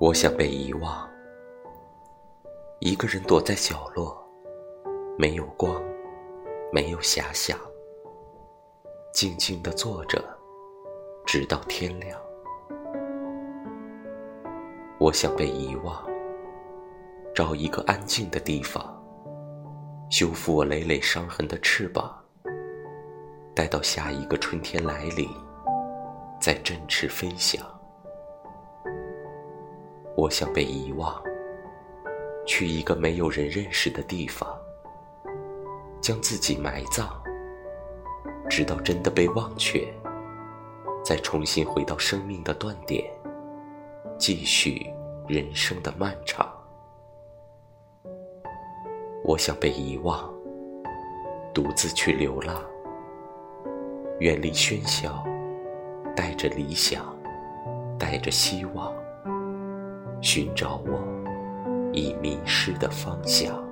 我想被遗忘，一个人躲在角落，没有光，没有遐想，静静地坐着，直到天亮。我想被遗忘，找一个安静的地方，修复我累累伤痕的翅膀，待到下一个春天来临，再振翅飞翔。我想被遗忘，去一个没有人认识的地方，将自己埋葬，直到真的被忘却，再重新回到生命的断点，继续人生的漫长。我想被遗忘，独自去流浪，远离喧嚣，带着理想，带着希望。寻找我已迷失的方向。